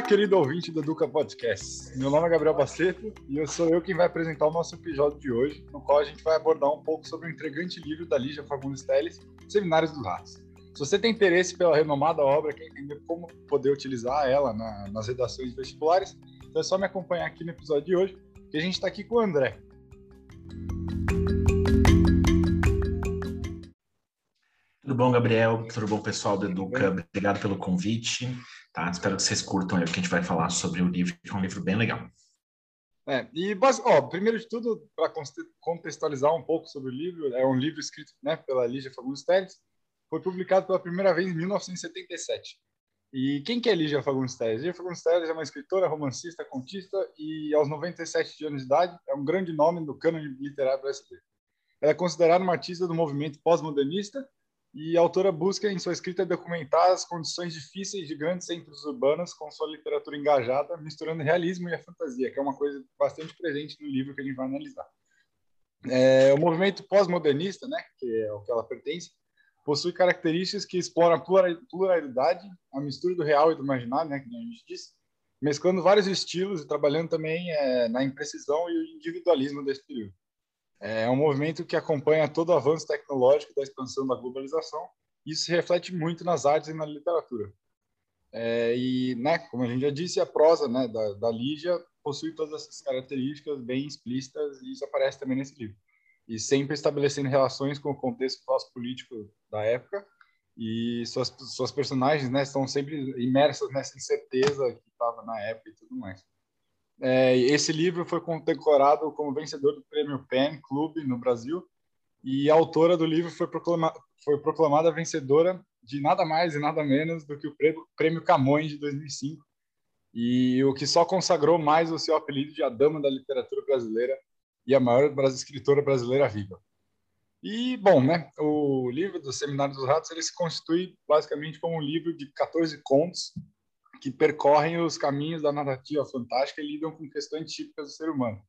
Olá, querido ouvinte do Duca Podcast. Meu nome é Gabriel Baceto e eu sou eu quem vai apresentar o nosso episódio de hoje, no qual a gente vai abordar um pouco sobre o intrigante livro da Lígia Fagundes Teles, Seminários dos Ratos. Se você tem interesse pela renomada obra, quer entender como poder utilizar ela na, nas redações vestibulares, então é só me acompanhar aqui no episódio de hoje, que a gente está aqui com o André. Tudo bom, Gabriel? Tudo bom, pessoal do Educa? Obrigado pelo convite. Tá? Espero que vocês curtam aí o que a gente vai falar sobre o livro, que é um livro bem legal. É, e, ó, primeiro de tudo, para contextualizar um pouco sobre o livro, é um livro escrito né, pela Lígia Fagundes Teles, foi publicado pela primeira vez em 1977. E quem que é Lígia Fagundes Teles? Lígia Fagundes Teles é uma escritora, romancista, contista e, aos 97 anos de idade, é um grande nome do cânone literário brasileiro. Ela é considerada uma artista do movimento pós-modernista e a autora busca em sua escrita documentar as condições difíceis de grandes centros urbanos com sua literatura engajada, misturando realismo e a fantasia, que é uma coisa bastante presente no livro que a gente vai analisar. É, o movimento pós-modernista, né, que é o que ela pertence, possui características que exploram a pluralidade, a mistura do real e do imaginário, né, que a gente disse, mesclando vários estilos e trabalhando também é, na imprecisão e o individualismo desse período. É um movimento que acompanha todo o avanço tecnológico da expansão da globalização. Isso se reflete muito nas artes e na literatura. É, e, né, como a gente já disse, a prosa né, da, da Lígia possui todas essas características bem explícitas e isso aparece também nesse livro. E sempre estabelecendo relações com o contexto pós-político da época e suas, suas personagens né, estão sempre imersas nessa incerteza que estava na época e tudo mais. É, esse livro foi condecorado como vencedor do Prêmio PEN Clube no Brasil e a autora do livro foi, proclama, foi proclamada vencedora de nada mais e nada menos do que o Prêmio Camões de 2005 e o que só consagrou mais o seu apelido de a dama da literatura brasileira e a maior escritora brasileira viva. E, bom, né, o livro do Seminário dos Ratos ele se constitui basicamente como um livro de 14 contos que percorrem os caminhos da narrativa fantástica e lidam com questões típicas do ser humano.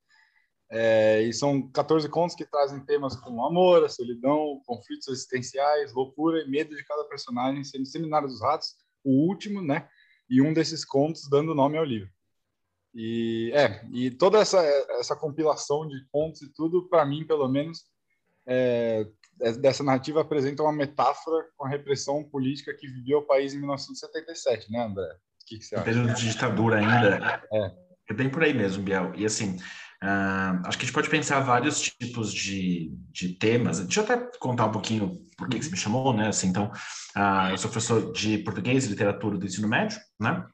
É, e são 14 contos que trazem temas como amor, solidão, conflitos existenciais, loucura e medo de cada personagem, sendo Seminário dos Ratos o último, né? E um desses contos dando nome ao livro. E é, e toda essa essa compilação de contos e tudo, para mim, pelo menos, é, é, dessa narrativa apresenta uma metáfora com a repressão política que viveu o país em 1977, né, André? Que, que você acha? Período de ditadura ainda. É. é bem por aí mesmo, Biel. E assim, uh, acho que a gente pode pensar vários tipos de, de temas. Deixa eu até contar um pouquinho por que, que você me chamou, né? Assim, então, uh, eu sou professor de português e literatura do ensino médio, né?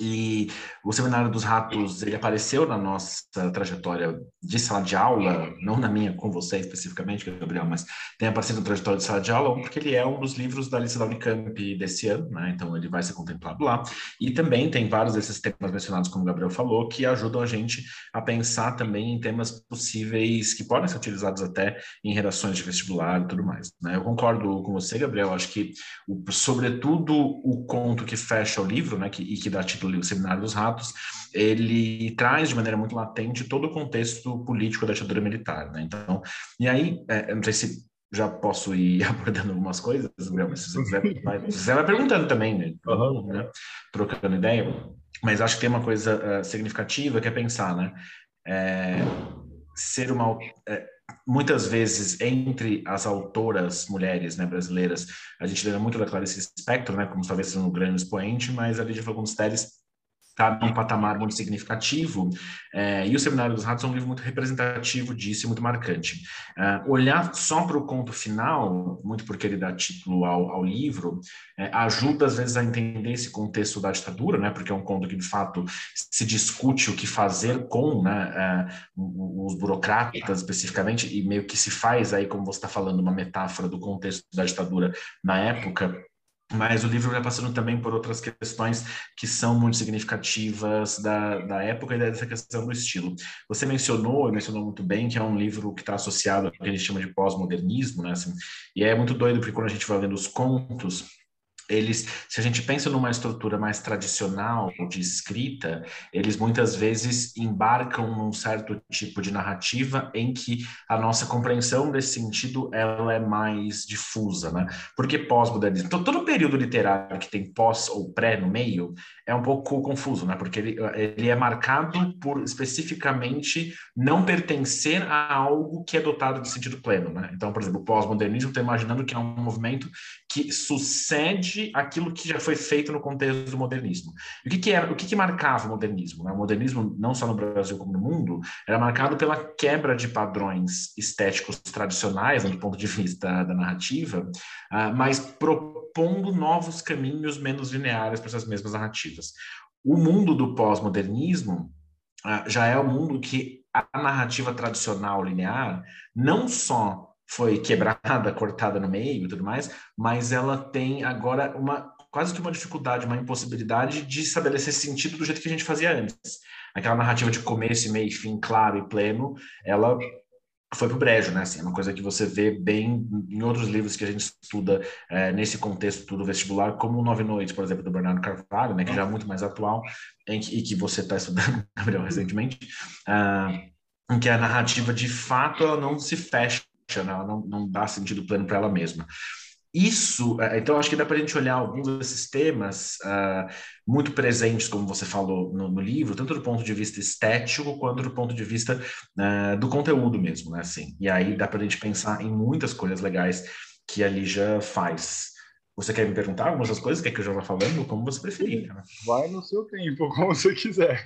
E o Seminário dos Ratos, ele apareceu na nossa trajetória de sala de aula, não na minha com você especificamente, Gabriel, mas tem aparecido na trajetória de sala de aula, porque ele é um dos livros da lista da Unicamp desse ano, né? Então ele vai ser contemplado lá. E também tem vários desses temas mencionados, como o Gabriel falou, que ajudam a gente a pensar também em temas possíveis que podem ser utilizados até em redações de vestibular e tudo mais. Né? Eu concordo com você, Gabriel, acho que, o, sobretudo, o conto que fecha o livro, né, que, e que dá título O Seminário dos Ratos, ele traz de maneira muito latente todo o contexto político da ditadura militar. Né? Então, e aí, é, não sei se já posso ir abordando algumas coisas, Gabriel, mas se você quiser, vai, você vai perguntando também, né? Uhum. né? Trocando ideia. Mas acho que tem uma coisa uh, significativa que é pensar, né? É, ser uma é, muitas vezes entre as autoras mulheres né, brasileiras, a gente lembra muito da Clarice Spector, né, como talvez sendo um grande expoente, mas a Lídia Fagundes Teres está num patamar muito significativo, é, e o Seminário dos Ratos é um livro muito representativo disso e muito marcante. É, olhar só para o conto final, muito porque ele dá título ao, ao livro, é, ajuda às vezes a entender esse contexto da ditadura, né, porque é um conto que de fato se discute o que fazer com né, os burocratas especificamente, e meio que se faz aí, como você está falando, uma metáfora do contexto da ditadura na época, mas o livro vai passando também por outras questões que são muito significativas da, da época e dessa questão do estilo. Você mencionou, e mencionou muito bem, que é um livro que está associado ao que a gente chama de pós-modernismo, né? Assim, e é muito doido, porque quando a gente vai lendo os contos, eles, se a gente pensa numa estrutura mais tradicional de escrita, eles muitas vezes embarcam num certo tipo de narrativa em que a nossa compreensão desse sentido ela é mais difusa, né? Porque pós-modernismo, todo período literário que tem pós ou pré no meio é um pouco confuso, né? Porque ele, ele é marcado por especificamente não pertencer a algo que é dotado de sentido pleno, né? Então, por exemplo, pós-modernismo, estou imaginando que é um movimento que sucede aquilo que já foi feito no contexto do modernismo. O que, que era, o que, que marcava o modernismo? Né? O modernismo, não só no Brasil como no mundo, era marcado pela quebra de padrões estéticos tradicionais, né, do ponto de vista da narrativa, uh, mas propondo novos caminhos menos lineares para essas mesmas narrativas. O mundo do pós-modernismo uh, já é o um mundo que a narrativa tradicional linear não só foi quebrada, cortada no meio e tudo mais, mas ela tem agora uma quase que uma dificuldade, uma impossibilidade de estabelecer sentido do jeito que a gente fazia antes. Aquela narrativa de começo, meio, fim claro e pleno, ela foi para o brejo, né? Assim, é uma coisa que você vê bem em outros livros que a gente estuda é, nesse contexto tudo vestibular, como Nove Noites, por exemplo, do Bernardo Carvalho, né? Que já é muito mais atual em que, e que você está estudando, Gabriel, recentemente, uh, em que a narrativa, de fato, ela não se fecha? Ela não, não dá sentido pleno para ela mesma. Isso, é, então acho que dá para a gente olhar alguns desses temas uh, muito presentes, como você falou no, no, livro, tanto do ponto de vista estético quanto do ponto de vista uh, do conteúdo mesmo, né? Assim, e aí dá para a gente pensar em muitas coisas legais que a Lígia faz. Você quer me perguntar algumas das coisas? Quer que eu já vá falando? Como você preferir. Né? Vai no seu tempo, como você quiser.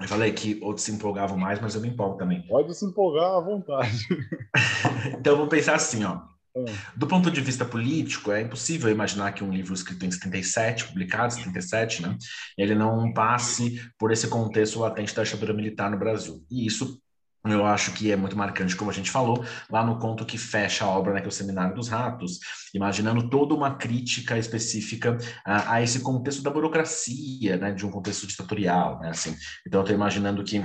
Eu falei que outros se empolgavam mais, mas eu me empolgo também. Pode se empolgar à vontade. então, vamos pensar assim, ó. É. Do ponto de vista político, é impossível imaginar que um livro escrito em 77, publicado em 77, né, ele não passe por esse contexto latente da ditadura militar no Brasil. E isso eu acho que é muito marcante, como a gente falou, lá no conto que fecha a obra, né, que é o Seminário dos Ratos, imaginando toda uma crítica específica a, a esse contexto da burocracia, né, de um contexto ditatorial, né, assim. Então, eu estou imaginando que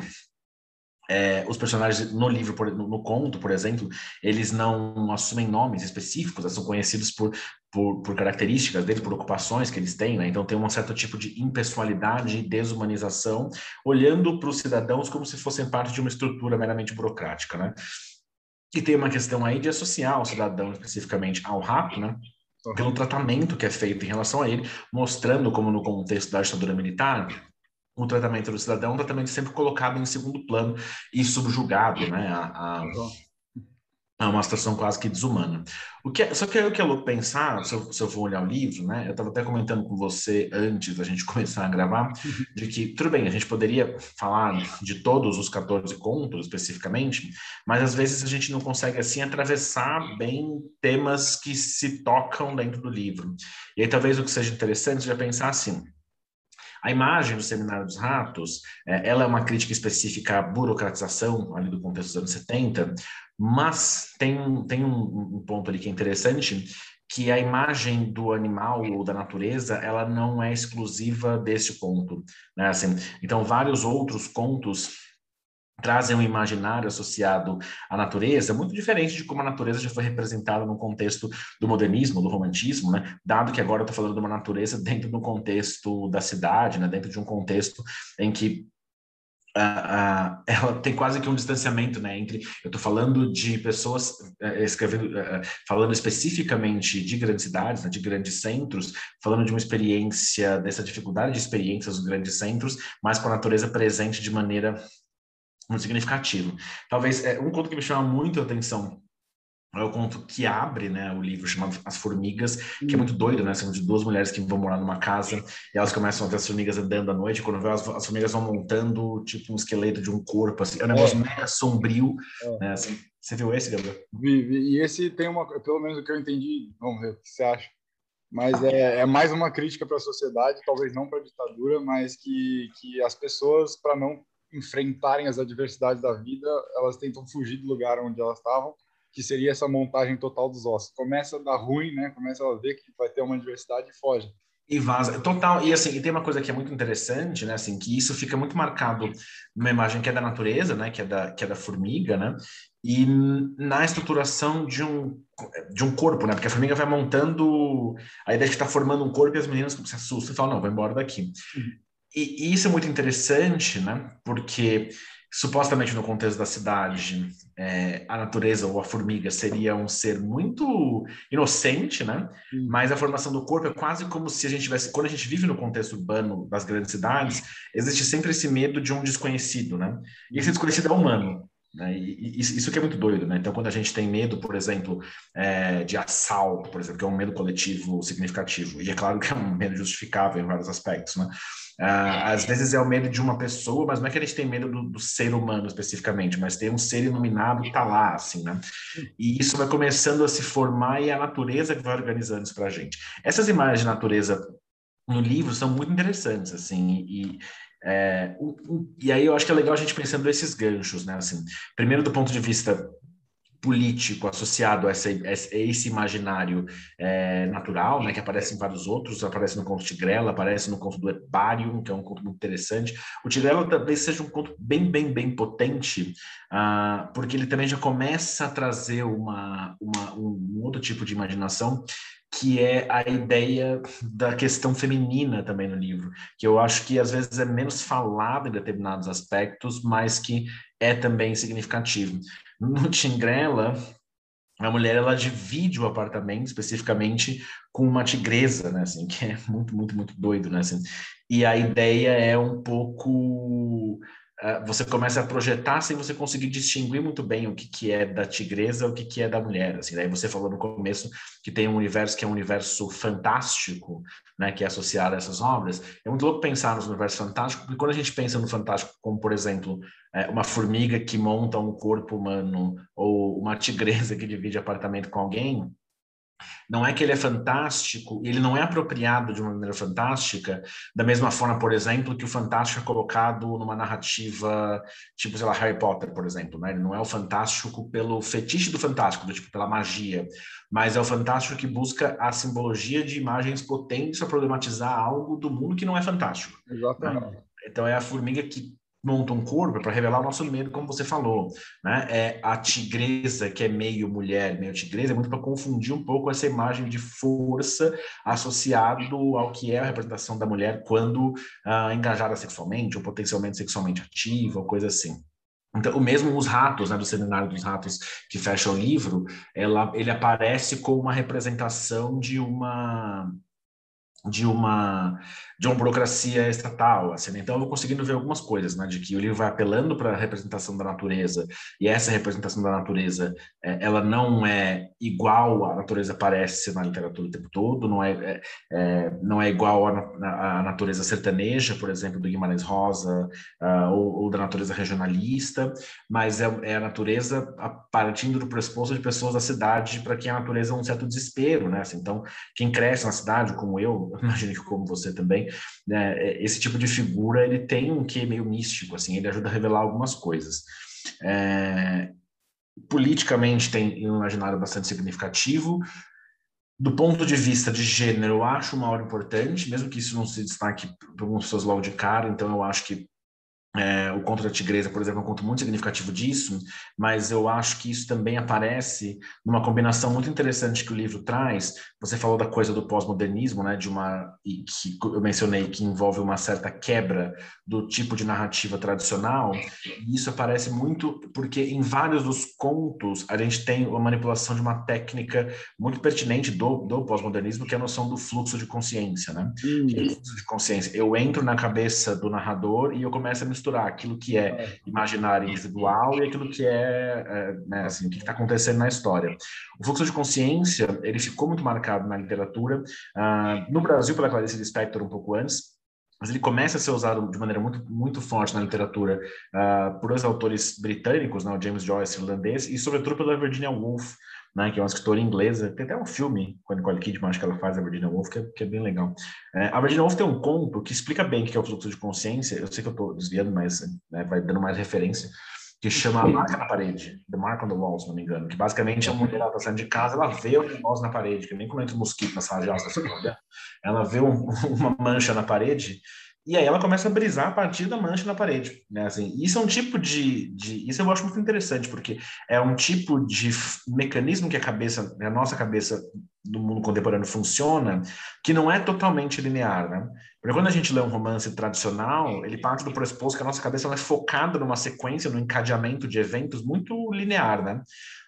é, os personagens no livro, no, no, conto, por exemplo, eles não assumem nomes específicos, são conhecidos por, por, por, características deles, por ocupações que eles têm, né? Então tem um certo tipo de impessoalidade e desumanização, olhando para os cidadãos como se fossem parte de uma estrutura meramente burocrática, né? E tem uma questão aí de associar o cidadão especificamente ao rato, né? Pelo tratamento que é feito em relação a ele, mostrando como no contexto da ditadura militar, o tratamento do cidadão um tratamento sempre colocado em segundo plano e subjugado, né, a, a, a uma situação quase que desumana. O que é, só que aí o que é louco pensar, se eu, se eu for olhar o livro, né, eu estava até comentando com você antes da gente começar a gravar, de que, tudo bem, a gente poderia falar de todos os 14 contos especificamente, mas às vezes a gente não consegue, assim, atravessar bem temas que se tocam dentro do livro. E aí talvez o que seja interessante seja pensar assim, a imagem do Seminário dos Ratos, é, ela é uma crítica específica à burocratização ali do contexto dos anos 70, mas tem, tem um, um ponto ali que é interessante, que a imagem do animal ou da natureza ela não é exclusiva desse conto, né? Assim, então vários outros contos trazem um imaginário associado à natureza muito diferente de como a natureza já foi representada no contexto do modernismo, do romantismo, né? Dado que agora eu estou falando de uma natureza dentro do contexto da cidade, né? Dentro de um contexto em que Uh, uh, ela tem quase que um distanciamento, né, entre eu estou falando de pessoas uh, escrevendo, falando especificamente de grandes cidades, né, de grandes centros, falando de uma experiência dessa dificuldade de experiências dos grandes centros, mas com a natureza presente de maneira muito significativo. Talvez é, um conto que me chama muito a atenção é o conto que abre né, o livro chamado As Formigas, que é muito doido, né? São de duas mulheres que vão morar numa casa e elas começam a ver as formigas andando à noite. Quando vê, as, as formigas vão montando tipo um esqueleto de um corpo, assim. É um negócio é. mega sombrio. É. Né, assim. Você viu esse, Gabriel? Vi, vi, E esse tem uma, pelo menos o que eu entendi, vamos ver o que você acha. Mas é, é mais uma crítica para a sociedade, talvez não para a ditadura, mas que, que as pessoas, para não enfrentarem as adversidades da vida, elas tentam fugir do lugar onde elas estavam, que seria essa montagem total dos ossos. Começa a dar ruim, né? Começa a ver que vai ter uma adversidade e foge. E vaza, total. E assim, e tem uma coisa que é muito interessante, né? Assim, que isso fica muito marcado numa imagem que é da natureza, né? Que é da, que é da formiga, né? e na estruturação de um de um corpo, né? Porque a formiga vai montando a ideia de que está formando um corpo e as meninas se assustam e falam, não, vai embora daqui. Uhum. E, e, isso é muito interessante, né? Porque supostamente no contexto da cidade, é, a natureza ou a formiga seria um ser muito inocente, né? Uhum. Mas a formação do corpo é quase como se a gente tivesse, quando a gente vive no contexto urbano das grandes cidades, existe sempre esse medo de um desconhecido, né? E esse desconhecido é humano. Né? E, isso que é muito doido, né? Então, quando a gente tem medo, por exemplo, é, de assalto, por exemplo, que é um medo coletivo significativo, e é claro que é um medo justificável em vários aspectos, né? Ah, às vezes é o medo de uma pessoa, mas não é que a gente tem medo do, do ser humano especificamente, mas tem um ser iluminado que está lá, assim, né? E isso vai começando a se formar e é a natureza que vai organizando isso para a gente. Essas imagens de natureza no livro são muito interessantes, assim, e, é, e aí eu acho que é legal a gente pensando esses ganchos, né? Assim, primeiro do ponto de vista político associado a, essa, a esse imaginário é, natural, né, que aparece em vários outros, aparece no conto Tigrela, aparece no conto do Epário, que é um conto muito interessante. O Tigrela talvez seja um conto bem, bem, bem potente, uh, porque ele também já começa a trazer uma, uma, um outro tipo de imaginação que é a ideia da questão feminina também no livro, que eu acho que às vezes é menos falado em determinados aspectos, mas que é também significativo. No Tingrela, a mulher ela divide o apartamento especificamente com uma tigresa, né, assim, que é muito, muito, muito doido, né, assim. E a ideia é um pouco você começa a projetar sem você conseguir distinguir muito bem o que, que é da tigresa, o que, que é da mulher. Assim, daí você falou no começo que tem um universo que é um universo fantástico, né, que é associado a essas obras. É muito louco pensar no universo fantástico, porque quando a gente pensa no fantástico como, por exemplo, é, uma formiga que monta um corpo humano ou uma tigresa que divide apartamento com alguém, não é que ele é fantástico, ele não é apropriado de uma maneira fantástica, da mesma forma, por exemplo, que o fantástico é colocado numa narrativa, tipo, sei lá, Harry Potter, por exemplo, né? Ele não é o fantástico pelo fetiche do fantástico, do tipo, pela magia, mas é o fantástico que busca a simbologia de imagens potentes para problematizar algo do mundo que não é fantástico. Né? Exatamente. Né? Então é a formiga que monta um corpo para revelar o nosso medo, como você falou, né? É a tigresa que é meio mulher, meio tigresa, é muito para confundir um pouco essa imagem de força associado ao que é a representação da mulher quando uh, engajada sexualmente ou potencialmente sexualmente ativa, ou coisa assim. Então, o mesmo os ratos, né, do seminário dos ratos que fecha o livro, ela, ele aparece como uma representação de uma de uma de uma burocracia estatal, assim, né? então eu vou conseguindo ver algumas coisas, né, de que o livro vai apelando para a representação da natureza e essa representação da natureza, é, ela não é igual à natureza parece na literatura o tempo todo, não é, é, é não é igual à, à, natureza sertaneja, por exemplo, do Guimarães Rosa uh, ou, ou, da natureza regionalista, mas é, é, a natureza partindo do pressuposto de pessoas da cidade para quem a natureza é um certo desespero, né, assim, então quem cresce na cidade, como eu, imagino que como você também, né, é, esse tipo de figura ele tem um quê meio místico, assim, ele ajuda a revelar algumas coisas. É, politicamente tem um imaginário bastante significativo. Do ponto de vista de gênero, eu acho uma hora importante, mesmo que isso não se destaque para algumas pessoas logo de cara, então eu acho que é, o Conto da Tigresa, por exemplo, é um conto muito significativo disso, mas eu acho que isso também aparece numa combinação muito interessante que o livro traz. Você falou da coisa do pós-modernismo, né, de uma que eu mencionei que envolve uma certa quebra do tipo de narrativa tradicional. E isso aparece muito porque em vários dos contos a gente tem uma manipulação de uma técnica muito pertinente do, do pós-modernismo, que é a noção do fluxo de consciência, né? Hum. Fluxo de consciência. Eu entro na cabeça do narrador e eu começo a misturar misturar aquilo que é, é imaginário individual e aquilo que é, é né, assim, o que está acontecendo na história. O fluxo de consciência, ele ficou muito marcado na literatura, uh, no Brasil pela Clarice Lispector um pouco antes, mas ele começa a ser usado de maneira muito, muito forte na literatura uh, por dois autores britânicos, né, o James Joyce, irlandês, e sobretudo pela Virginia Woolf, né, que é uma escritora inglesa, tem até um filme com a Nicole Kidman, acho que ela faz, a Virginia Woolf, que é, que é bem legal. É, a Virginia Woolf tem um conto que explica bem o que é o fluxo de consciência, eu sei que eu estou desviando, mas né, vai dando mais referência, que chama A Marca na Parede, The Mark on the Wall, se não me engano, que basicamente a mulher está saindo de casa, ela vê um negócio na parede, que nem como entra um mosquito na sala de aula, ela vê um, uma mancha na parede, E aí ela começa a brisar a partir da mancha na parede, né? Assim, isso é um tipo de, de, isso eu acho muito interessante porque é um tipo de mecanismo que a cabeça, a nossa cabeça do mundo contemporâneo funciona, que não é totalmente linear, né? Porque quando a gente lê um romance tradicional, ele parte do pressuposto que a nossa cabeça é focada numa sequência, no encadeamento de eventos muito linear, né?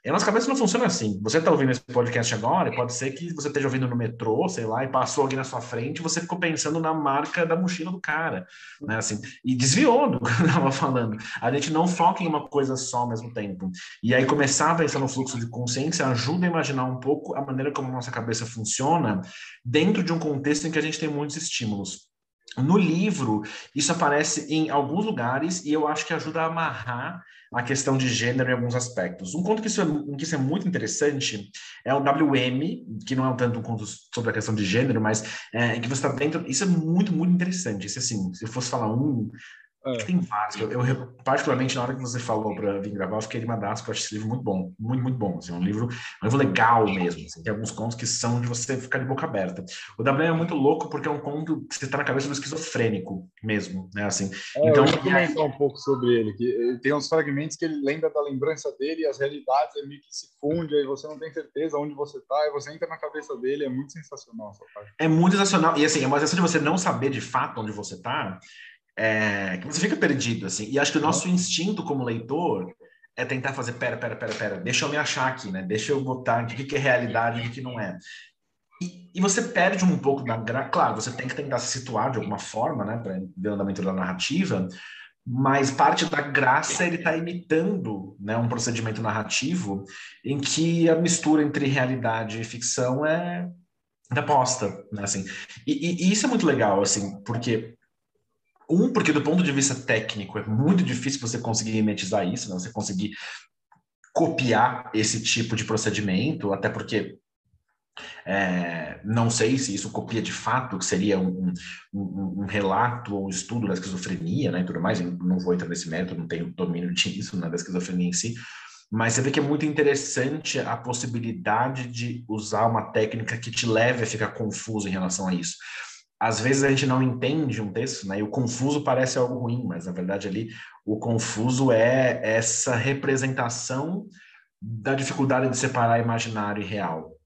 E a nossa cabeça não funciona assim. Você está ouvindo esse podcast agora, e pode ser que você esteja ouvindo no metrô, sei lá, e passou alguém na sua frente, e você ficou pensando na marca da mochila do cara, né? Assim, e desviou do que eu estava falando. A gente não foca em uma coisa só ao mesmo tempo. E aí começar a pensar no fluxo de consciência ajuda a imaginar um pouco a maneira como a nossa cabeça funciona dentro de um contexto em que a gente tem muitos estímulos. No livro, isso aparece em alguns lugares e eu acho que ajuda a amarrar a questão de gênero em alguns aspectos. Um conto que isso é, que isso é muito interessante é o WM, que não é tanto um conto sobre a questão de gênero, mas é, que você está dentro. Isso é muito, muito interessante. Isso, assim, se eu fosse falar um, é. Tem vários. Eu, eu, particularmente, na hora que você falou para vir gravar, eu fiquei de madasco, eu acho esse livro muito bom, muito, muito bom. Assim, é um livro, um livro legal mesmo. Assim, tem alguns contos que são de você ficar de boca aberta. O WM é muito louco porque é um conto que você está na cabeça do esquizofrênico mesmo, né? Assim, é, então, eu vou comentar um pouco sobre ele, que ele tem uns fragmentos que ele lembra da lembrança dele e as realidades é meio que se funde, aí você não tem certeza onde você está, e você entra na cabeça dele, é muito sensacional essa parte. É muito sensacional, e assim, é uma sensação de você não saber de fato onde você está, é, que você fica perdido, assim. E acho que o nosso instinto como leitor é tentar fazer, pera, pera, pera, pera, deixa eu me achar aqui, né? Deixa eu botar o que, que é realidade e o que não é. E, e, você perde um pouco da gra... Claro, você tem que tentar se situar de alguma forma, né? Para ver o andamento da narrativa, mas parte da graça ele está imitando né, um procedimento narrativo em que a mistura entre realidade e ficção é da posta, né, assim. E, e, e, isso é muito legal, assim, porque um, porque do ponto de vista técnico é muito difícil você conseguir mimetizar isso, né? você conseguir copiar esse tipo de procedimento, até porque é, não sei se isso copia de fato, que seria um, um, um, relato ou um estudo da esquizofrenia, né, e tudo mais, eu não vou entrar nesse método, não tenho domínio disso, né, da esquizofrenia em si, mas você vê que é muito interessante a possibilidade de usar uma técnica que te leve a ficar confuso em relação a isso às vezes a gente não entende um texto, né? E o confuso parece algo ruim, mas na verdade ali o confuso é essa representação da dificuldade de separar imaginário e real.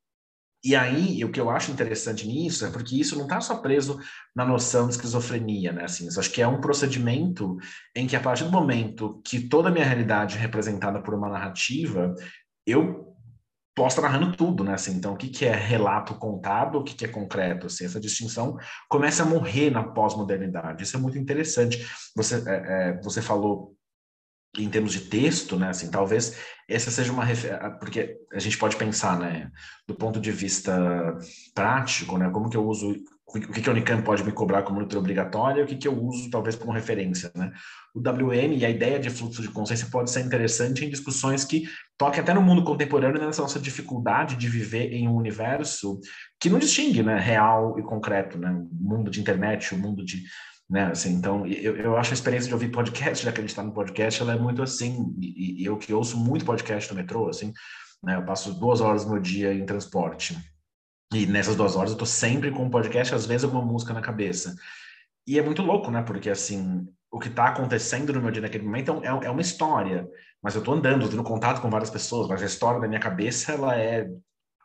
E aí, o que eu acho interessante nisso é porque isso não está só preso na noção de esquizofrenia, né? Assim, acho que é um procedimento em que, a partir do momento que toda a minha realidade é representada por uma narrativa, eu posso estar narrando tudo, né? Assim, então, o que, que é relato contado, o que, que é concreto? Assim, essa distinção começa a morrer na pós-modernidade. Isso é muito interessante. Você, é, é, você falou em termos de texto, né? Assim, talvez essa seja uma porque a gente pode pensar, né? Do ponto de vista prático, né? Como que eu uso o que, que a Unicamp pode me cobrar como leitura obrigatória, o que, que eu uso talvez como referência, né? O WM e a ideia de fluxo de consciência pode ser interessante em discussões que toquem até no mundo contemporâneo nessa nossa dificuldade de viver em um universo que não distingue, né, real e concreto, né? O mundo de internet, o mundo de né? Assim, então, eu, eu acho a experiência de ouvir podcast, de acreditar no podcast, ela é muito assim, e, e eu que ouço muito podcast no metrô, assim, né? Eu passo duas horas no meu dia em transporte, e nessas duas horas eu tô sempre com um podcast, às vezes alguma música na cabeça. E é muito louco, né? Porque, assim, o que está acontecendo no meu dia naquele momento é, é, é uma história, mas eu tô andando, tendo contato com várias pessoas, mas a história da minha cabeça, ela é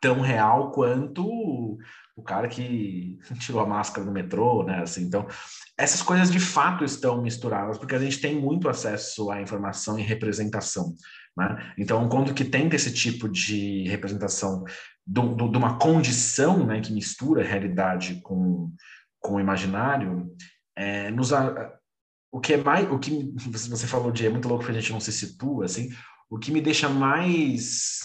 tão real quanto o cara que tirou a máscara no metrô, né? Assim, então, essas coisas de fato estão misturadas, porque a gente tem muito acesso à informação e representação. Né? Então, quando que tem esse tipo de representação do, do, de uma condição né, que mistura a realidade com, com o imaginário, é, nos, o que é mais, o que você falou de é muito louco que a gente não se situa, assim, o que me deixa mais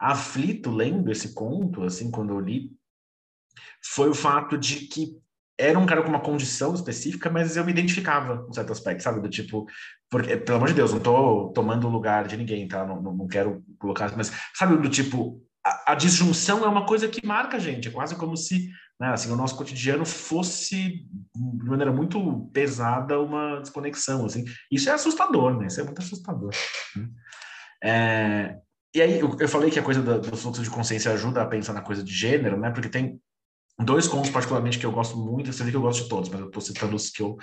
aflito lendo esse conto, assim, quando eu li, foi o fato de que era um cara com uma condição específica, mas eu me identificava com certo aspecto, sabe? Do tipo, porque, pelo amor de Deus, não tô tomando o lugar de ninguém, tá? Não, não, não quero colocar, mas sabe, do tipo, a, a, disjunção é uma coisa que marca a gente, é quase como se, né, assim, o nosso cotidiano fosse, de maneira muito pesada, uma desconexão, assim. Isso é assustador, né? Isso é muito assustador. Né? É, e aí, eu, falei que a coisa do, do fluxo de consciência ajuda a pensar na coisa de gênero, né? Porque tem dois contos particularmente que eu gosto muito, você vê que eu gosto de todos, mas eu estou citando os que eu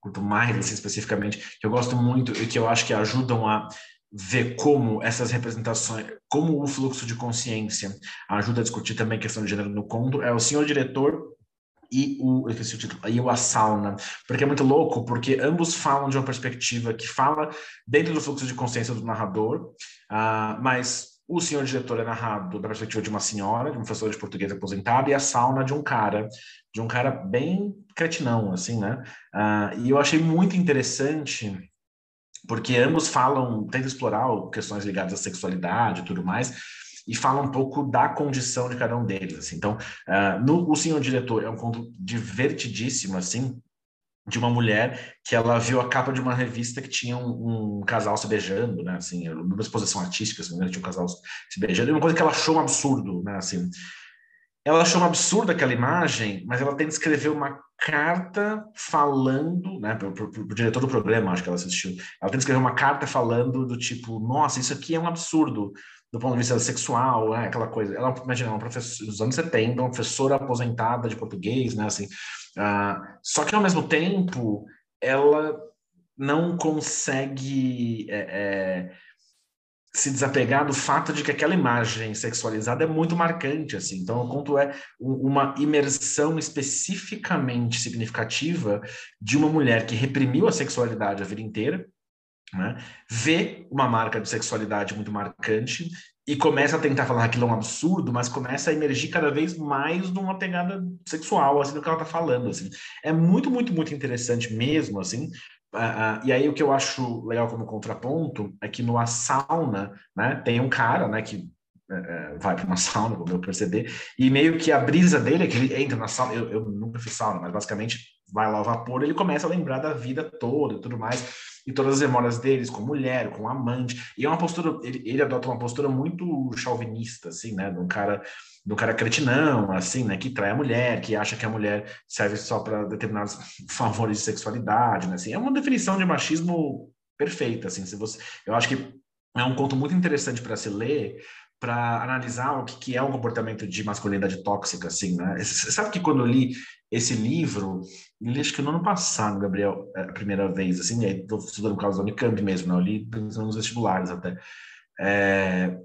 curto mais, assim, especificamente, que eu gosto muito e que eu acho que ajudam a ver como essas representações, como o fluxo de consciência ajuda a discutir também a questão de gênero no conto, é o senhor diretor e o, esqueci o título, e o A Sauna, porque é muito louco, porque ambos falam de uma perspectiva que fala dentro do fluxo de consciência do narrador, uh, mas o senhor diretor é narrado da perspectiva de uma senhora, de uma professora de português aposentada, e a sauna de um cara, de um cara bem cretinão, assim, né? Uh, e eu achei muito interessante, porque ambos falam, tentam explorar questões ligadas à sexualidade e tudo mais, e fala um pouco da condição de cada um deles. Assim. Então, uh, no O Senhor Diretor é um conto divertidíssimo, assim, de uma mulher que ela viu a capa de uma revista que tinha um, um casal se beijando, né, assim, numa exposição artística, tinha um casal se beijando, e uma coisa que ela achou um absurdo, né, assim, ela achou um absurdo aquela imagem, mas ela tem que escrever uma carta falando, né, para o diretor do programa, acho que ela assistiu, ela tem que escrever uma carta falando do tipo, nossa, isso aqui é um absurdo, do ponto de vista sexual, né, aquela coisa. Ela, imagina, uma professora dos anos 70, uma professora aposentada de português, né, assim. Uh, só que, ao mesmo tempo, ela não consegue é, é, se desapegar do fato de que aquela imagem sexualizada é muito marcante, assim. Então, o conto é uma imersão especificamente significativa de uma mulher que reprimiu a sexualidade a vida inteira, né? vê uma marca de sexualidade muito marcante e começa a tentar falar aquilo é um absurdo, mas começa a emergir cada vez mais numa pegada sexual, assim, do que ela está falando, assim. É muito, muito, muito interessante mesmo, assim, Uh, uh, e aí o que eu acho legal como contraponto é que no A Sauna, né, tem um cara, né, que uh, vai para uma sauna, como eu perceber, e meio que a brisa dele é que ele entra na sauna, eu, eu nunca fiz sauna, mas basicamente vai lá ao vapor, ele começa a lembrar da vida toda e tudo mais e todas as memórias deles com mulher, com amante. E é uma postura, ele, ele adota uma postura muito chauvinista, assim, né? De um cara, de um cara cretinão, assim, né? Que trai a mulher, que acha que a mulher serve só para determinados favores de sexualidade, né? Assim, é uma definição de machismo perfeita, assim. Se você, eu acho que é um conto muito interessante para se ler, para analisar o que, que, é um comportamento de masculinidade tóxica, assim, né? Sabe que quando eu li esse livro, li acho que no ano passado, Gabriel, é, a primeira vez, assim, aí estou estudando por causa da Unicamp mesmo, né? Eu li nos vestibulares até. É,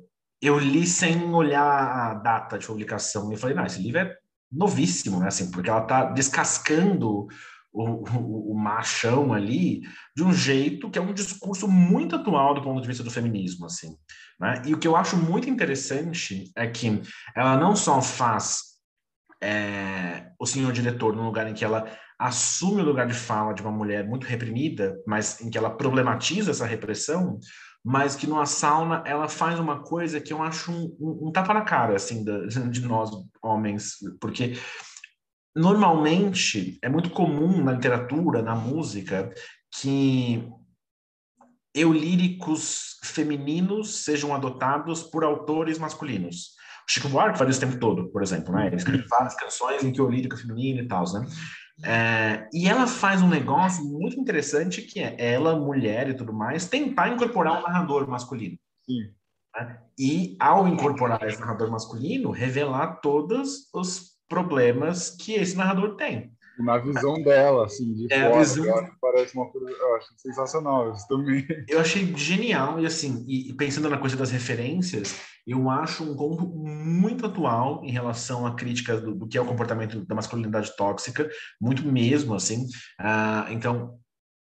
eu li sem olhar a data de publicação e falei, não, esse livro é novíssimo, né? Assim, porque ela está descascando o, o, o, machão ali de um jeito que é um discurso muito atual do ponto de vista do feminismo, assim. Né? E o que eu acho muito interessante é que ela não só faz é, o senhor diretor num lugar em que ela assume o lugar de fala de uma mulher muito reprimida, mas em que ela problematiza essa repressão, mas que numa sauna ela faz uma coisa que eu acho um, um, um tapa na cara, assim, de nós homens, porque normalmente é muito comum na literatura, na música, que eulíricos femininos sejam adotados por autores masculinos. Chico Buarque faz isso o tempo todo, por exemplo, né? Ele escreve várias canções em que o lírico feminino e tal, né? É, e ela faz um negócio muito interessante que é ela, mulher e tudo mais, tentar incorporar um narrador masculino. Sim. Né? E ao incorporar esse narrador masculino, revelar todos os problemas que esse narrador tem. Na visão dela, assim, de é, fora, visão... parece uma coisa, eu acho sensacional isso também. Eu achei genial, e assim, e, pensando na coisa das referências, eu acho um conto muito atual em relação à crítica do, do que é o comportamento da masculinidade tóxica, muito mesmo, assim, uh, então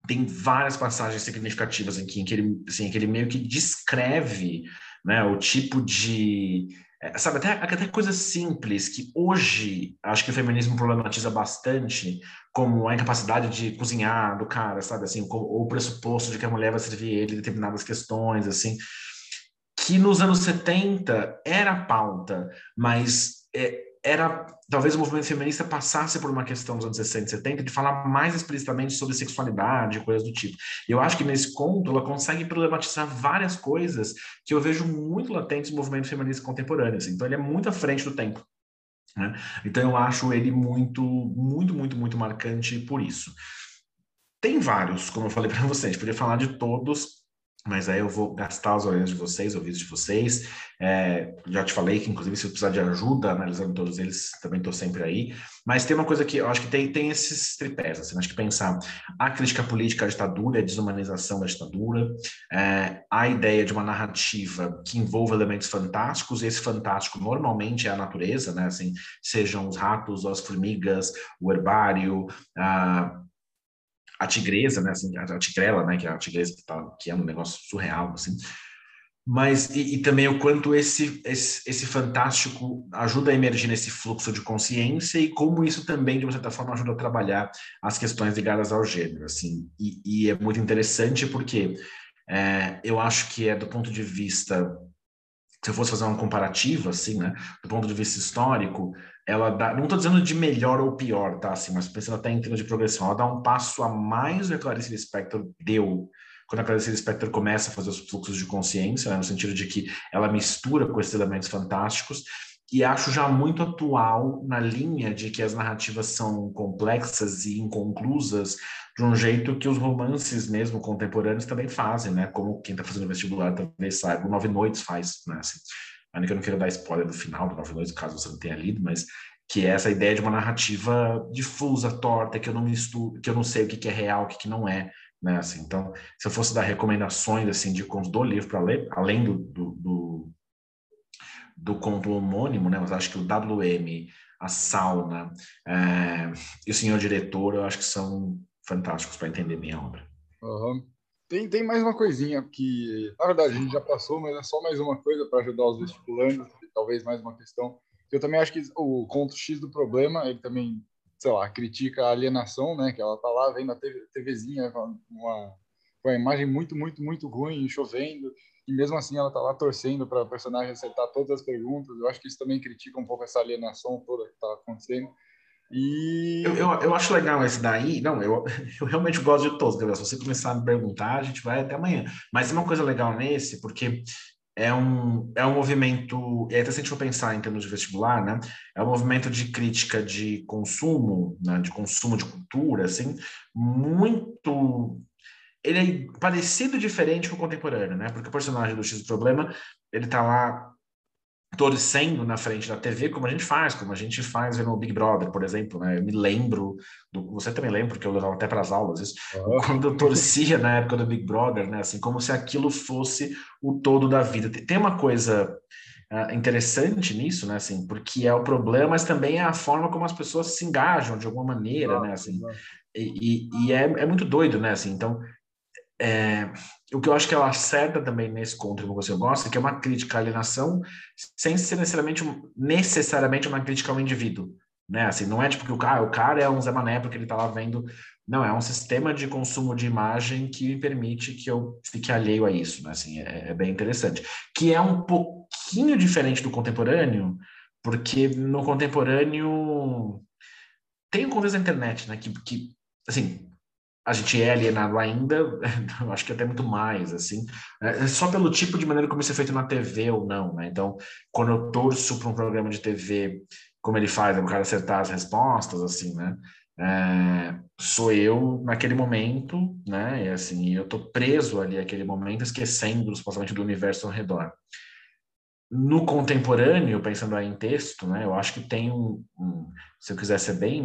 tem várias passagens significativas aqui em que ele, assim, que ele meio que descreve né, o tipo de é, sabe, até, até coisas simples que hoje acho que o feminismo problematiza bastante, como a incapacidade de cozinhar do cara, sabe, assim, ou o pressuposto de que a mulher vai servir ele determinadas questões, assim, que nos anos 70 era pauta, mas é, era talvez o movimento feminista passasse por uma questão dos anos 60 e 70 de falar mais explicitamente sobre sexualidade, coisas do tipo. Eu acho que nesse conto ela consegue problematizar várias coisas que eu vejo muito latentes no movimento feminista contemporâneo. Assim. Então ele é muito à frente do tempo. Né? Então eu acho ele muito, muito, muito, muito marcante por isso. Tem vários, como eu falei para vocês, poderia falar de todos mas aí eu vou gastar os olhos de vocês, ouvidos de vocês. É, já te falei que, inclusive, se eu precisar de ajuda analisando todos eles, também estou sempre aí. Mas tem uma coisa que eu acho que tem, tem esses tripés. Assim, acho que pensar a crítica política à ditadura, a desumanização da ditadura, é, a ideia de uma narrativa que envolva elementos fantásticos, e esse fantástico normalmente é a natureza, né? Assim, sejam os ratos, as formigas, o herbário, a a tigresa, né, assim, a, tigrela, né, que é a tigresa que, tá, que é um negócio surreal, assim, mas e, e, também o quanto esse, esse, esse fantástico ajuda a emergir nesse fluxo de consciência e como isso também de uma certa forma ajuda a trabalhar as questões ligadas ao gênero assim. E, e é muito interessante porque é, eu acho que é do ponto de vista se eu fosse fazer um comparativo assim né do ponto de vista histórico ela dá, não estou dizendo de melhor ou pior, tá? Assim, mas pensando até em termos de progressão, ela dá um passo a mais do que a Clarice Lispector deu quando a Clarice Lispector começa a fazer os fluxos de consciência, né? no sentido de que ela mistura com esses elementos fantásticos, e acho já muito atual na linha de que as narrativas são complexas e inconclusas de um jeito que os romances mesmo contemporâneos também fazem, né? Como quem está fazendo vestibular talvez saiba, o Nove Noites faz, né? Assim, ainda que eu não queira dar spoiler do final do Nove Noites, caso você não tenha lido, mas que é essa ideia de uma narrativa difusa, torta, que eu não misturo, que eu não sei o que, que é real, o que, que não é, né? Assim, então, se eu fosse dar recomendações assim de contos do livro para ler, além do, do, do, do, conto homônimo, né? Mas acho que o WM, a Sauna é, e o Senhor Diretor, eu acho que são fantásticos para entender minha obra. Uhum. Tem, tem mais uma coisinha que, na verdade, a gente já passou, mas é só mais uma coisa para ajudar os vestibulandos, talvez mais uma questão. Eu também acho que o conto X do problema, ele também, sei lá, critica a alienação, né? Que ela tá lá vendo a TV, TVzinha com uma, uma imagem muito, muito, muito ruim, chovendo, e mesmo assim ela tá lá torcendo para o personagem acertar todas as perguntas. Eu acho que isso também critica um pouco essa alienação toda que está acontecendo. E... Eu, eu, eu, acho legal esse daí. Não, eu, eu realmente gosto de todos, Gabriel. Se você começar a me perguntar, a gente vai até amanhã. Mas uma coisa legal nesse, porque é um, é um movimento, e até se a gente for pensar em termos de vestibular, né? É um movimento de crítica de consumo, né? de consumo de cultura, assim, muito. Ele é parecido diferente com o contemporâneo, né? Porque o personagem do X do Problema, ele tá lá torcendo na frente da TV, como a gente faz, como a gente faz vendo o Big Brother, por exemplo, né? Eu me lembro, do, você também lembra, porque eu levava até para as aulas isso, oh. quando eu torcia na época do Big Brother, né? Assim, como se aquilo fosse o todo da vida. Tem uma coisa uh, interessante nisso, né? Assim, porque é o problema, mas também é a forma como as pessoas se engajam de alguma maneira, oh, né? Assim, e, e, e é, é muito doido, né? Assim, então, é, o que eu acho que ela acerta também nesse conto que você gosta, que é uma crítica à alienação, sem ser necessariamente, necessariamente uma crítica ao indivíduo. Né? Assim, não é tipo que o cara, o cara é um Zé Mané porque ele está lá vendo. Não, é um sistema de consumo de imagem que permite que eu fique alheio a isso. Né? Assim, é, é bem interessante. Que é um pouquinho diferente do contemporâneo, porque no contemporâneo tem o contexto da internet, né? Que, que assim, a gente é alienado ainda, acho que até muito mais, assim, é, é só pelo tipo de maneira como isso é feito na TV ou não, né? Então, quando eu torço para um programa de TV, como ele faz, o cara acertar as respostas, assim, né? É, sou eu naquele momento, né? E assim, eu tô preso ali naquele momento, esquecendo supostamente do universo ao redor. No contemporâneo, pensando aí em texto, né? Eu acho que tem um, um se eu quiser ser bem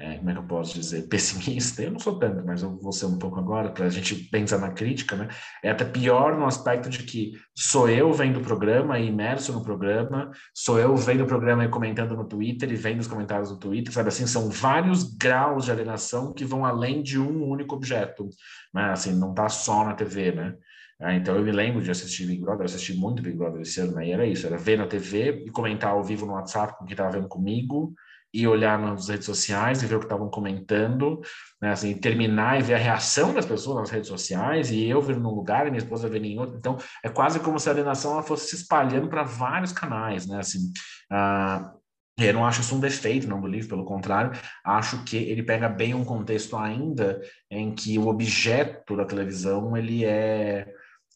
é, como é que eu posso dizer, pessimista, eu não sou tanto, mas eu vou ser um pouco agora, para a gente pensar na crítica, né? É até pior no aspecto de que sou eu vendo o programa e imerso no programa, sou eu vendo o programa e comentando no Twitter e vendo os comentários no Twitter, sabe assim, são vários graus de alienação que vão além de um único objeto, né? Assim, não tá só na TV, né? É, então eu me lembro de assistir Big Brother, assisti muito Big Brother esse ano, né? E era isso, era ver na TV e comentar ao vivo no WhatsApp com quem estava vendo comigo, e olhar nas redes sociais e ver o que estavam comentando, né, assim, terminar e ver a reação das pessoas nas redes sociais, e eu ver num lugar e minha esposa ver em outro. Então, é quase como se a alienação ela fosse se espalhando para vários canais, né? Assim, uh, eu não acho isso um defeito não do livro, pelo contrário, acho que ele pega bem um contexto ainda em que o objeto da televisão ele é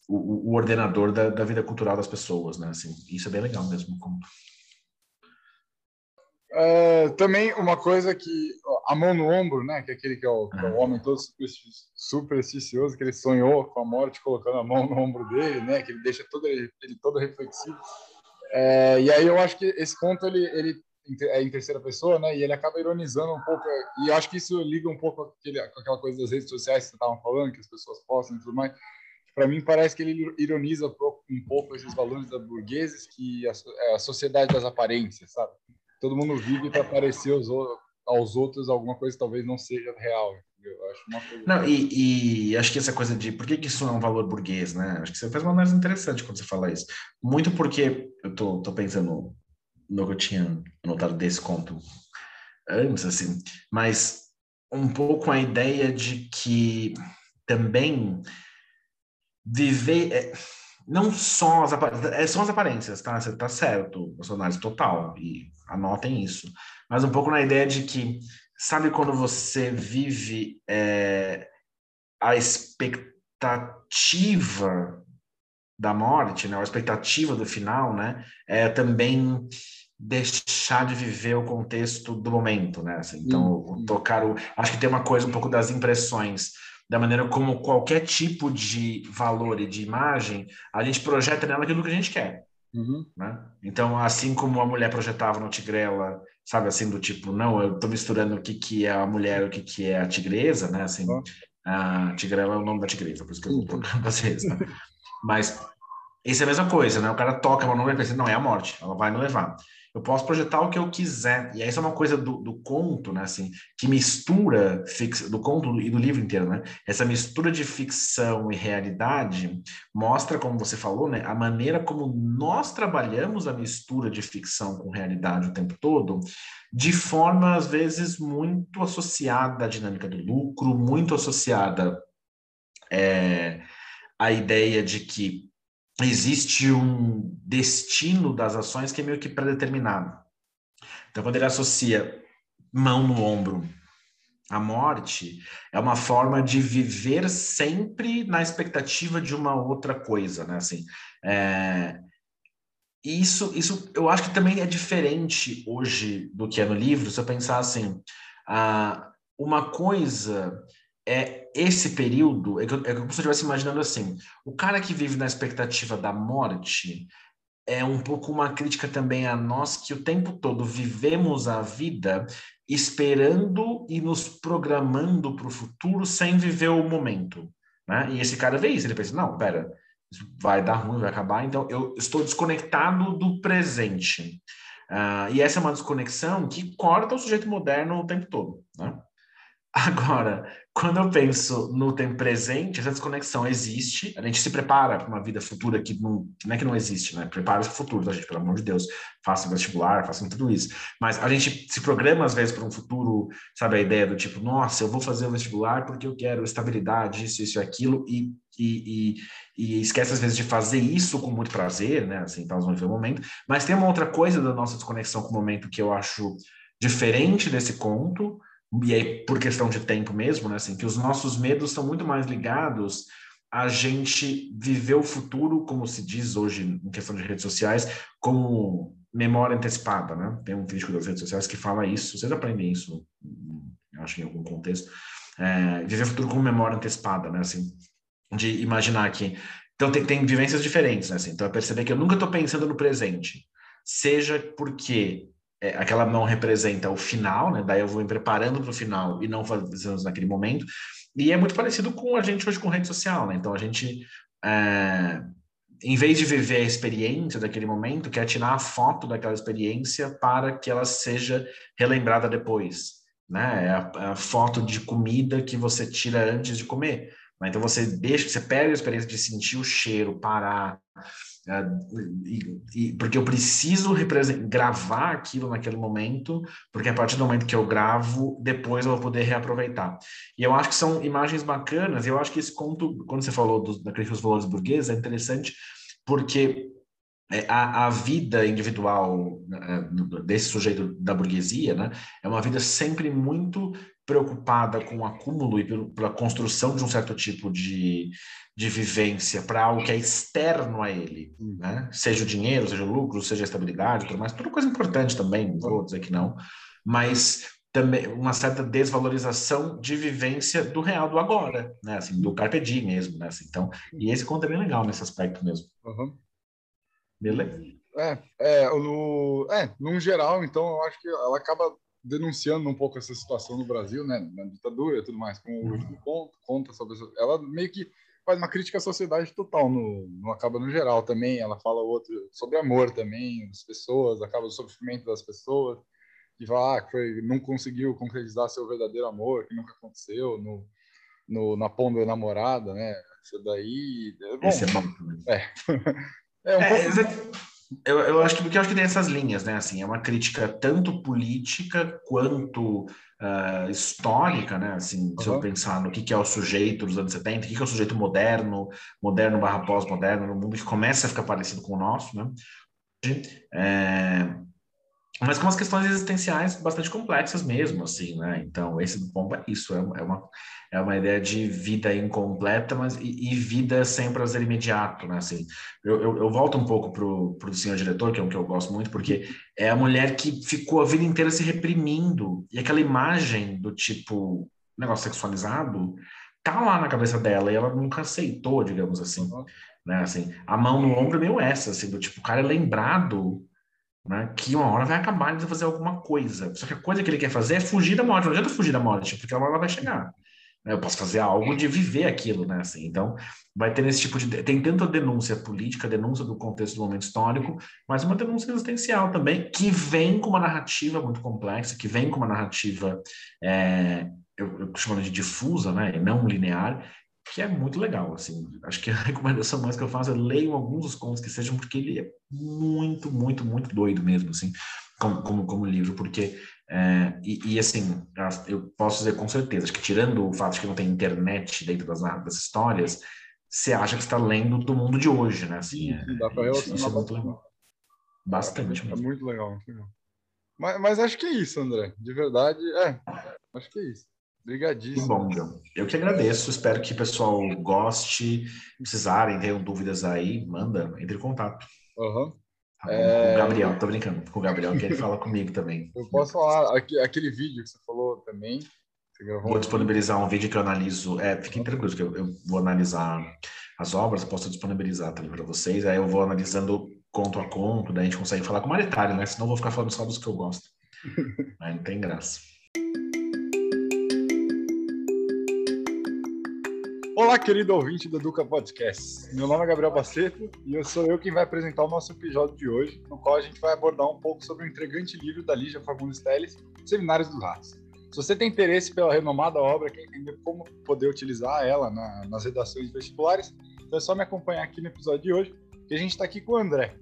o, o ordenador da, da, vida cultural das pessoas, né? Assim, isso é bem legal mesmo. Como... Uh, também uma coisa que a mão no ombro, né? Que é aquele que é o, que é o homem todo supersticioso, que ele sonhou com a morte colocando a mão no ombro dele, né? Que ele deixa todo ele, ele todo reflexivo. É, e aí eu acho que esse conto ele, ele é em terceira pessoa, né? E ele acaba ironizando um pouco. E eu acho que isso liga um pouco aquele, com aquela coisa das redes sociais que você estava falando, que as pessoas postam e tudo mais. Para mim parece que ele ironiza um pouco esses valores da burgueses, que a, é a sociedade das aparências, sabe? Todo mundo vive para parecer aos, aos outros alguma coisa que talvez não seja real. Eu acho uma coisa. Não, e, e, acho que essa coisa de por que, que isso é um valor burguês, né? Acho que você faz uma análise interessante quando você fala isso. Muito porque eu tô, tô pensando no que eu tinha anotado desse conto antes, assim, mas um pouco a ideia de que também viver. É, não só as, é, são as aparências, tá? Você tá certo, a sua análise total, e anotem isso. Mas um pouco na ideia de que, sabe quando você vive é, a expectativa da morte, né? A expectativa do final, né? É também deixar de viver o contexto do momento, né? Assim, então, tocar o... Acho que tem uma coisa um pouco das impressões da maneira como qualquer tipo de valor e de imagem, a gente projeta nela aquilo que a gente quer. Uhum. Né? Então, assim como a mulher projetava no Tigrela, sabe, assim, do tipo, não, eu estou misturando o que, que é a mulher e o que, que é a tigresa, né? Assim, uhum. a Tigrela é o nome da tigresa, por isso que eu vou vocês, né? Mas isso é a mesma coisa, né? O cara toca uma nuvem e pensa, não, é a morte, ela vai me levar eu posso projetar o que eu quiser. E essa é uma coisa do, do conto, né, assim, que mistura do conto e do livro inteiro, né? Essa mistura de ficção e realidade mostra, como você falou, né, a maneira como nós trabalhamos a mistura de ficção com realidade o tempo todo, de forma às vezes muito associada à dinâmica do lucro, muito associada é, à ideia de que existe um destino das ações que é meio que predeterminado. Então, quando ele associa mão no ombro à morte, é uma forma de viver sempre na expectativa de uma outra coisa, né? Assim, é... isso, isso eu acho que também é diferente hoje do que é no livro. Se eu pensar assim, ah, uma coisa é esse período, é, é como se eu estivesse imaginando assim, o cara que vive na expectativa da morte é um pouco uma crítica também a nós que o tempo todo vivemos a vida esperando e nos programando para o futuro sem viver o momento, né? E esse cara vê isso, ele pensa, não, pera, vai dar ruim, vai acabar, então eu estou desconectado do presente. Uh, e essa é uma desconexão que corta o sujeito moderno o tempo todo, né? Agora, quando eu penso no tempo presente, essa desconexão existe, a gente se prepara para uma vida futura que não, não é que não existe, né? Prepara-se para o futuro, tá, gente? Pelo amor de Deus, faça vestibular, faça tudo isso. Mas a gente se programa, às vezes, para um futuro, sabe, a ideia do tipo, nossa, eu vou fazer o vestibular porque eu quero estabilidade, isso, isso e aquilo, e, e, e, esquece, às vezes, de fazer isso com muito prazer, né? Assim, então, vamos ver o momento. Mas tem uma outra coisa da nossa desconexão com o momento que eu acho diferente desse conto, e aí por questão de tempo mesmo, né, assim, que os nossos medos são muito mais ligados a gente viver o futuro, como se diz hoje em questão de redes sociais, como memória antecipada, né? Tem um crítico das redes sociais que fala isso, vocês aprendem isso, acho em algum contexto, é, viver o futuro como memória antecipada, né? Assim, de imaginar que então tem, tem vivências diferentes, né? Assim, então é perceber que eu nunca estou pensando no presente, seja porque é, aquela mão representa o final, né? Daí eu vou me preparando para o final e não fazendo naquele momento. E é muito parecido com a gente hoje com rede social, né? Então a gente, é, em vez de viver a experiência daquele momento, quer tirar a foto daquela experiência para que ela seja relembrada depois, né? É a, é a foto de comida que você tira antes de comer. Né? Então você deixa, você pega a experiência de sentir o cheiro, parar, porque eu preciso gravar aquilo naquele momento, porque a partir do momento que eu gravo, depois eu vou poder reaproveitar. E eu acho que são imagens bacanas, eu acho que esse conto, quando você falou do, daqueles valores burgueses, é interessante, porque é, a, a, vida individual né, desse sujeito da burguesia, né, é uma vida sempre muito preocupada com o acúmulo e pela construção de um certo tipo de, de vivência para algo que é externo a ele, hum. né? seja o dinheiro, seja o lucro, seja a estabilidade, tudo mais, tudo coisa importante também, não vou dizer que não, mas também uma certa desvalorização de vivência do real do agora, né? Assim, do carpe diem mesmo, né? Assim, então, e esse conto é bem legal nesse aspecto mesmo. Uhum. Beleza? É, é, no, é, num geral, então, eu acho que ela acaba denunciando um pouco essa situação no Brasil, né, na ditadura e tudo mais, como o último ponto, conta sobre ela meio que faz uma crítica à sociedade total, no, no acaba no geral também, ela fala outro sobre amor também, das pessoas, acaba o sofrimento das pessoas, que fala ah, que foi, não conseguiu concretizar seu verdadeiro amor, que nunca aconteceu no, no na Ponda Namorada, né, isso daí... Bom, Esse é bom. É. é um é, pouco... Eu, eu, acho que, eu acho que tem essas linhas, né? Assim, é uma crítica tanto política quanto uh, histórica, né? Assim, uhum. se eu pensar no que, que é o sujeito dos anos 70, o que, que é o sujeito moderno, moderno barra pós-moderno, no mundo que começa a ficar parecido com o nosso, né? É, mas com as questões existenciais bastante complexas mesmo, assim, né? Então, esse do Pombo é isso, é uma, é uma, é uma ideia de vida incompleta, mas e, e, vida sem prazer imediato, né? Assim, eu, eu, eu volto um pouco pro, pro senhor diretor, que é um que eu gosto muito, porque é a mulher que ficou a vida inteira se reprimindo, e aquela imagem do tipo negócio sexualizado tá lá na cabeça dela, e ela nunca aceitou, digamos assim, uhum. né? Assim, a mão no ombro é meio essa, assim, do tipo, o cara é lembrado né, que uma hora vai acabar de fazer alguma coisa. Só que a coisa que ele quer fazer é fugir da morte. Não adianta fugir da morte, porque uma hora vai chegar. Né? Eu posso fazer algo de viver aquilo, né? Assim, então, vai ter esse tipo de. Tem tanto a denúncia política, denúncia do contexto do momento histórico, mas uma denúncia existencial também, que vem com uma narrativa muito complexa, que vem com uma narrativa. É, eu, eu chamo de difusa, né, não linear, que é muito legal, assim, acho que a recomendação mais que eu faço é leiam alguns dos contos que sejam, porque ele é muito, muito, muito doido mesmo, assim, como, como, como livro, porque, é, e, e, assim, eu posso dizer com certeza, acho que tirando o fato de que não tem internet dentro das, das histórias, você acha que está lendo do mundo de hoje, né, assim, é, dá para relacionar isso é muito legal. Bastante é, é muito legal, muito legal. Mas, mas acho que é isso, André, de verdade, é, acho que é isso. Obrigadíssimo. Bom, John. Eu que agradeço. Espero que o pessoal goste. Precisarem, tenham dúvidas aí, manda, entre em contato. Uhum. Tá é... Com o Gabriel, tô brincando. Com o Gabriel, que ele fala comigo também. Eu posso falar, aquele vídeo que você falou também. Você vou disponibilizar um vídeo que eu analiso. É, fiquem tranquilos, que eu, eu vou analisar as obras, posso disponibilizar também para vocês. Aí eu vou analisando conto a conto, daí a gente consegue falar com o detalhe, né? Senão eu vou ficar falando só dos que eu gosto. Aí não tem graça. Olá, querido ouvinte do Duca Podcast. Meu nome é Gabriel Baceto e eu sou eu quem vai apresentar o nosso episódio de hoje, no qual a gente vai abordar um pouco sobre o intrigante livro da Lígia Fagundes Teles, Seminários dos Ratos. Se você tem interesse pela renomada obra, quer entender como poder utilizar ela na, nas redações vestibulares, então é só me acompanhar aqui no episódio de hoje, que a gente está aqui com o André.